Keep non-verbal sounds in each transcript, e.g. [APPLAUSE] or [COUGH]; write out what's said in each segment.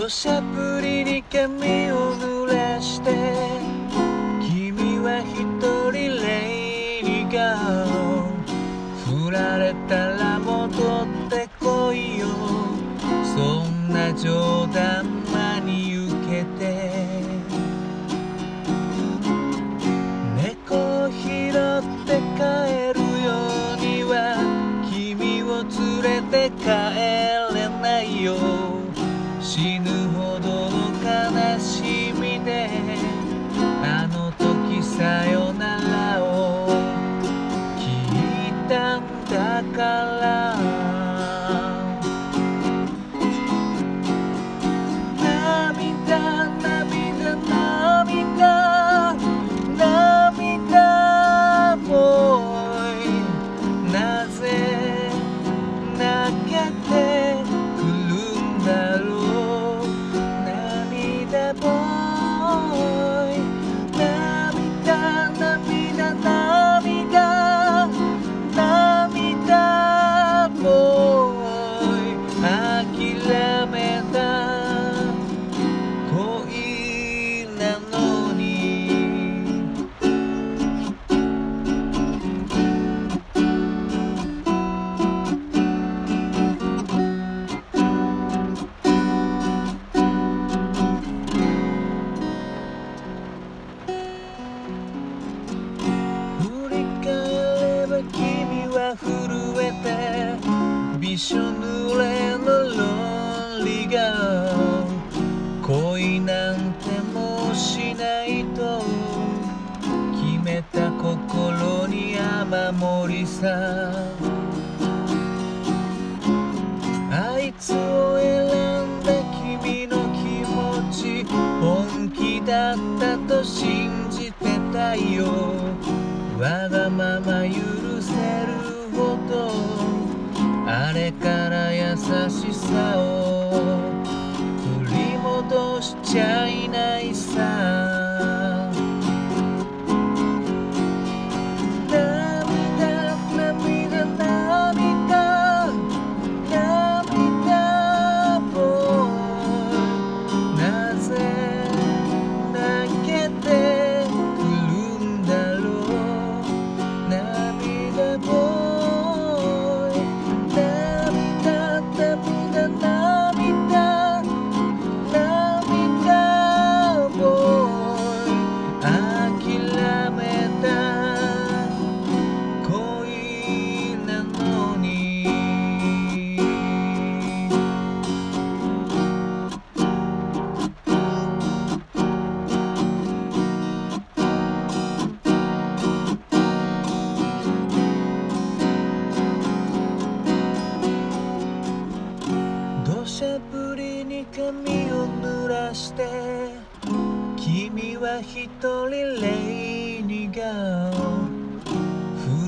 土砂降りに髪を濡らしてさ。あいつを選んだ君の気持ち本気だったと信じてたよ。わがまま許せるほどあれから優しさを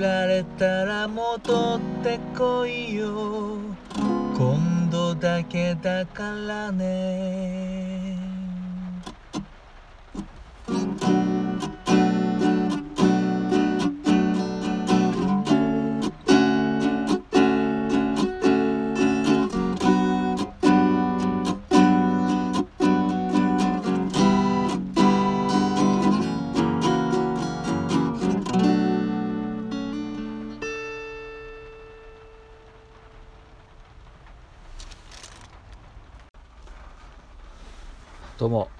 振られたら戻ってこいよ。今度だけだからね。どうも。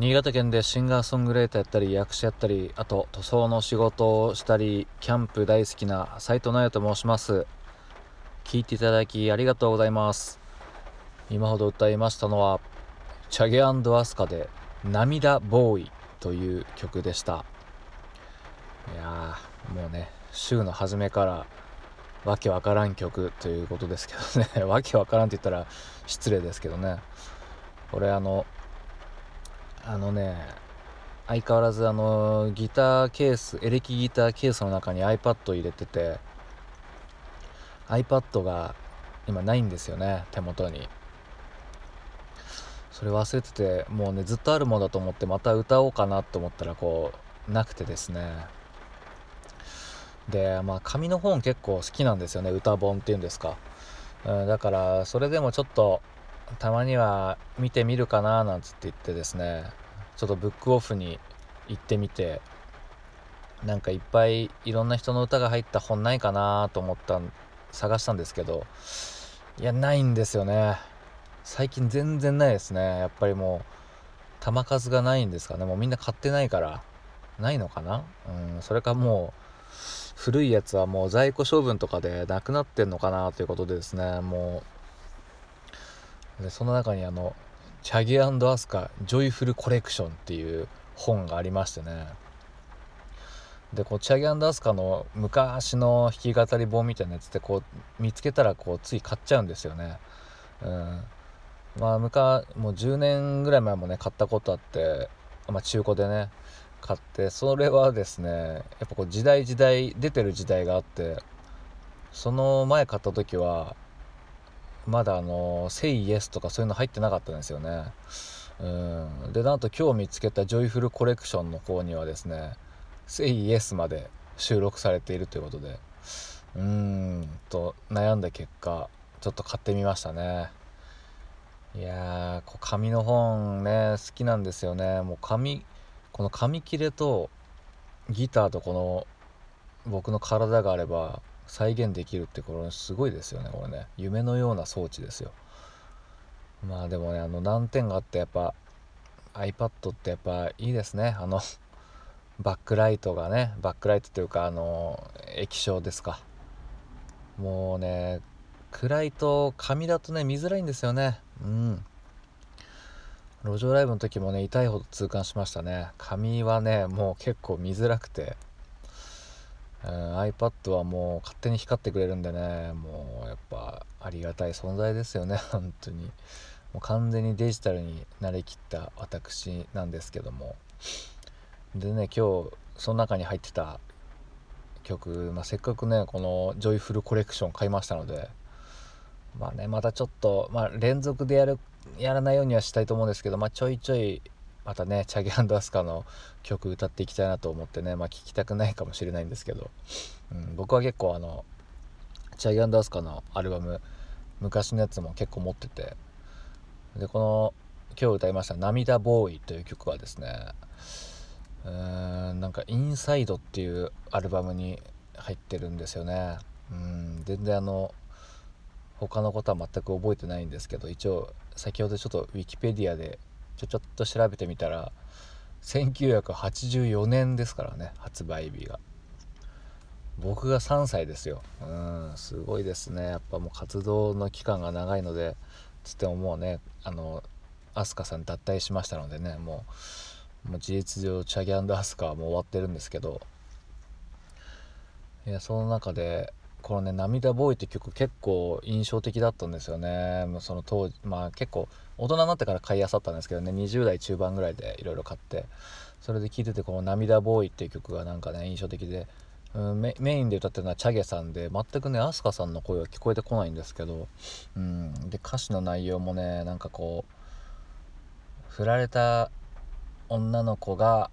新潟県でシンガーソングライターやったり役者やったりあと塗装の仕事をしたりキャンプ大好きな斉藤直也と申します。聞いていただきありがとうございます。今ほど歌いましたのはチャゲアスカで「涙ボーイ」という曲でした。いやもうね週の初めからわけわからん曲ということですけどね。[LAUGHS] わけわからんって言ったら失礼ですけどね。俺あのあのね相変わらずあのギターケースエレキギターケースの中に iPad を入れてて iPad が今ないんですよね手元に。それ忘れててもうねずっとあるものだと思ってまた歌おうかなと思ったらこうなくてですね。でまあ紙の本結構好きなんですよね歌本っていうんですか、うん、だからそれでもちょっとたまには見てみるかななんつって言ってですねちょっとブックオフに行ってみてなんかいっぱいいろんな人の歌が入った本ないかなと思った探したんですけどいやないんですよね。最近全然ないですね。やっぱりもう球数がないんですかね。もうみんな買ってないからないのかな。うんそれかもう古いやつはもう在庫処分とかでなくなってんのかなということでですねもうでその中にあのチャギアスカジョイフルコレクションっていう本がありましてね。でこうチャギアスカの昔の弾き語り本みたいなやつってこう見つけたらこうつい買っちゃうんですよね。うん。まあ昔もう10年ぐらい前もね買ったことあって、まあ、中古でね買ってそれはですねやっぱこう時代時代出てる時代があってその前買った時はまだあの「セイイエス」とかそういうの入ってなかったんですよね。うん。でなんと今日見つけたジョイフルコレクションの方にはですね「セイイエス」まで収録されているということで。うーんと悩んだ結果ちょっと買ってみましたね。いやーこう紙の本ね好きなんですよね。もう紙この紙切れとギターとこの僕の体があれば再現できるってこれすごいですよね。これね。夢のような装置ですよ。まあでもねあの難点があってやっぱ iPad ってやっぱいいですね。あの [LAUGHS] バックライトがね。バックライトというかあの液晶ですか。もうね暗いと紙だとね見づらいんですよね。うん。路上ライブの時もね痛いほど痛感しましたね。紙はねもう結構見づらくて、うん、iPad はもう勝手に光ってくれるんでねもうやっぱありがたい存在ですよね [LAUGHS] 本当に。もう完全にデジタルに慣れきった私なんですけども。でね今日その中に入ってた曲、まあ、せっかくねこのジョイフルコレクション買いましたのでまあねまたちょっと、まあ、連続でやるやらないようにはしたいと思うんですけど、まあ、ちょいちょいまたねチャギアスカの曲歌っていきたいなと思ってね、まあ、聞きたくないかもしれないんですけど、うん、僕は結構あのチャギアスカのアルバム昔のやつも結構持ってて。でこの今日歌いました「涙ボーイ」という曲はですねうーんなんか「インサイド」っていうアルバムに入ってるんですよね。うん全然あの他のことは全く覚えてないんですけど一応先ほどちょっとウィキペディアでちょちょっと調べてみたら1984年ですからね発売日が。僕が3歳ですよ。うんすごいですね。やっぱもう活動の期間が長いのでつってももうねあの飛鳥さん脱退しましたのでねもうもう事実上チャギアスカはもう終わってるんですけど。いやその中でこのね「涙ボーイ」って曲結構印象的だったんですよね。その当時まあ結構大人になってから買いあさったんですけどね20代中盤ぐらいでいろいろ買って。それで聴いててこの「涙ボーイ」っていう曲がなんかね印象的で、うん、メインで歌ってるのはチャゲさんで全くね飛鳥さんの声は聞こえてこないんですけど、うん、で歌詞の内容もねなんかこう振られた女の子が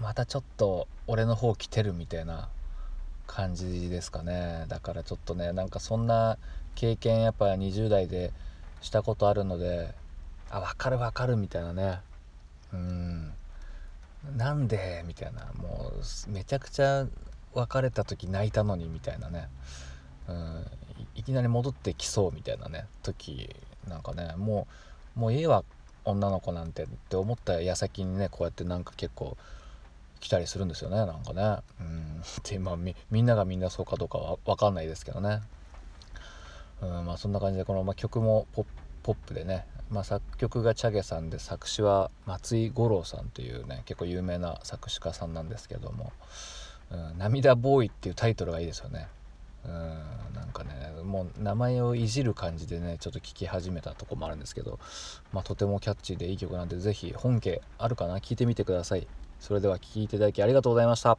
またちょっと俺の方来てるみたいな感じですかね。だからちょっとねなんかそんな経験やっぱ20代でしたことあるのであ分かる分かるみたいなね。うん。なんで？みたいな。もうめちゃくちゃ別れた時泣いたのにみたいなね。うん。いきなり戻ってきそうみたいなね。時なんかね。もうもうええわ女の子なんてって思った矢先にねこうやってなんか結構来たりするんですよねなんかね。うん。でまあみみんながみんなそうかどうかは分かんないですけどね。うんまあそんな感じでこの、まあ、曲もポップでね、まあ、作曲がチャゲさんで作詞は松井五郎さんというね結構有名な作詞家さんなんですけども「うん、涙ボーイ」っていうタイトルがいいですよね。うんなんかねもう名前をいじる感じでねちょっと聴き始めたとこもあるんですけど、まあ、とてもキャッチーでいい曲なんで是非本家あるかな？聴いてみてください。それでは聴いていただきありがとうございました。